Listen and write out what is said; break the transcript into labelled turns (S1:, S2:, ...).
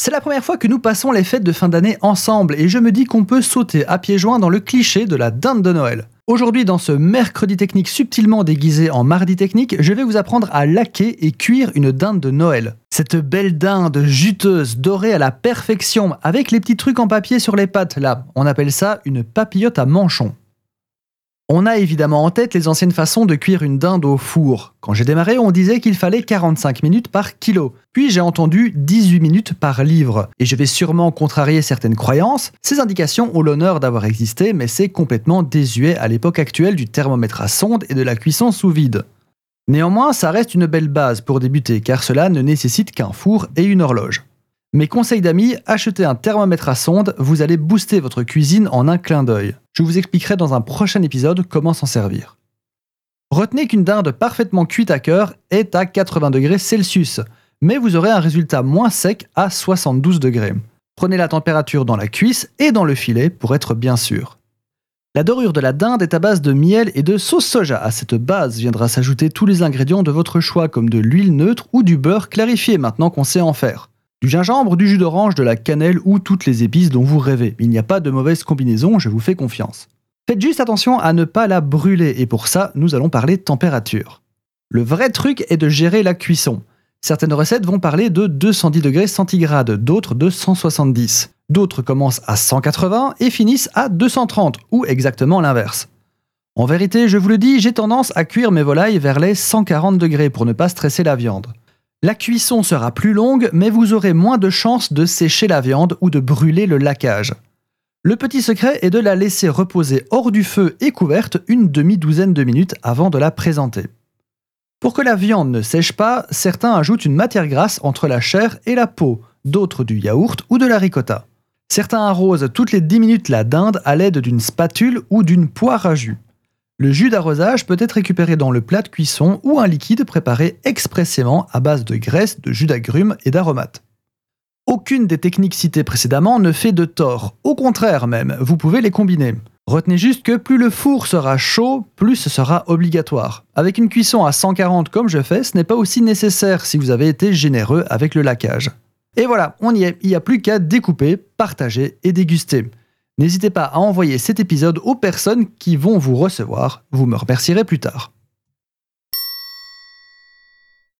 S1: C'est la première fois que nous passons les fêtes de fin d'année ensemble et je me dis qu'on peut sauter à pieds joints dans le cliché de la dinde de Noël. Aujourd'hui, dans ce mercredi technique subtilement déguisé en mardi technique, je vais vous apprendre à laquer et cuire une dinde de Noël. Cette belle dinde juteuse, dorée à la perfection, avec les petits trucs en papier sur les pattes là, on appelle ça une papillote à manchon. On a évidemment en tête les anciennes façons de cuire une dinde au four. Quand j'ai démarré, on disait qu'il fallait 45 minutes par kilo. Puis j'ai entendu 18 minutes par livre. Et je vais sûrement contrarier certaines croyances. Ces indications ont l'honneur d'avoir existé, mais c'est complètement désuet à l'époque actuelle du thermomètre à sonde et de la cuisson sous vide. Néanmoins, ça reste une belle base pour débuter, car cela ne nécessite qu'un four et une horloge. Mes conseils d'amis, achetez un thermomètre à sonde, vous allez booster votre cuisine en un clin d'œil. Je vous expliquerai dans un prochain épisode comment s'en servir. Retenez qu'une dinde parfaitement cuite à cœur est à 80 degrés Celsius, mais vous aurez un résultat moins sec à 72 degrés. Prenez la température dans la cuisse et dans le filet pour être bien sûr. La dorure de la dinde est à base de miel et de sauce soja. À cette base viendra s'ajouter tous les ingrédients de votre choix comme de l'huile neutre ou du beurre clarifié maintenant qu'on sait en faire. Du gingembre, du jus d'orange, de la cannelle ou toutes les épices dont vous rêvez. Il n'y a pas de mauvaise combinaison, je vous fais confiance. Faites juste attention à ne pas la brûler et pour ça, nous allons parler température. Le vrai truc est de gérer la cuisson. Certaines recettes vont parler de 210 degrés centigrades, d'autres de 170. D'autres commencent à 180 et finissent à 230, ou exactement l'inverse. En vérité, je vous le dis, j'ai tendance à cuire mes volailles vers les 140 degrés pour ne pas stresser la viande. La cuisson sera plus longue, mais vous aurez moins de chances de sécher la viande ou de brûler le laquage. Le petit secret est de la laisser reposer hors du feu et couverte une demi-douzaine de minutes avant de la présenter. Pour que la viande ne sèche pas, certains ajoutent une matière grasse entre la chair et la peau, d'autres du yaourt ou de la ricotta. Certains arrosent toutes les 10 minutes la dinde à l'aide d'une spatule ou d'une poire à jus. Le jus d'arrosage peut être récupéré dans le plat de cuisson ou un liquide préparé expressément à base de graisse, de jus d'agrumes et d'aromates. Aucune des techniques citées précédemment ne fait de tort, au contraire même, vous pouvez les combiner. Retenez juste que plus le four sera chaud, plus ce sera obligatoire. Avec une cuisson à 140 comme je fais, ce n'est pas aussi nécessaire si vous avez été généreux avec le laquage. Et voilà, on y est, il n'y a plus qu'à découper, partager et déguster. N'hésitez pas à envoyer cet épisode aux personnes qui vont vous recevoir, vous me remercierez plus tard.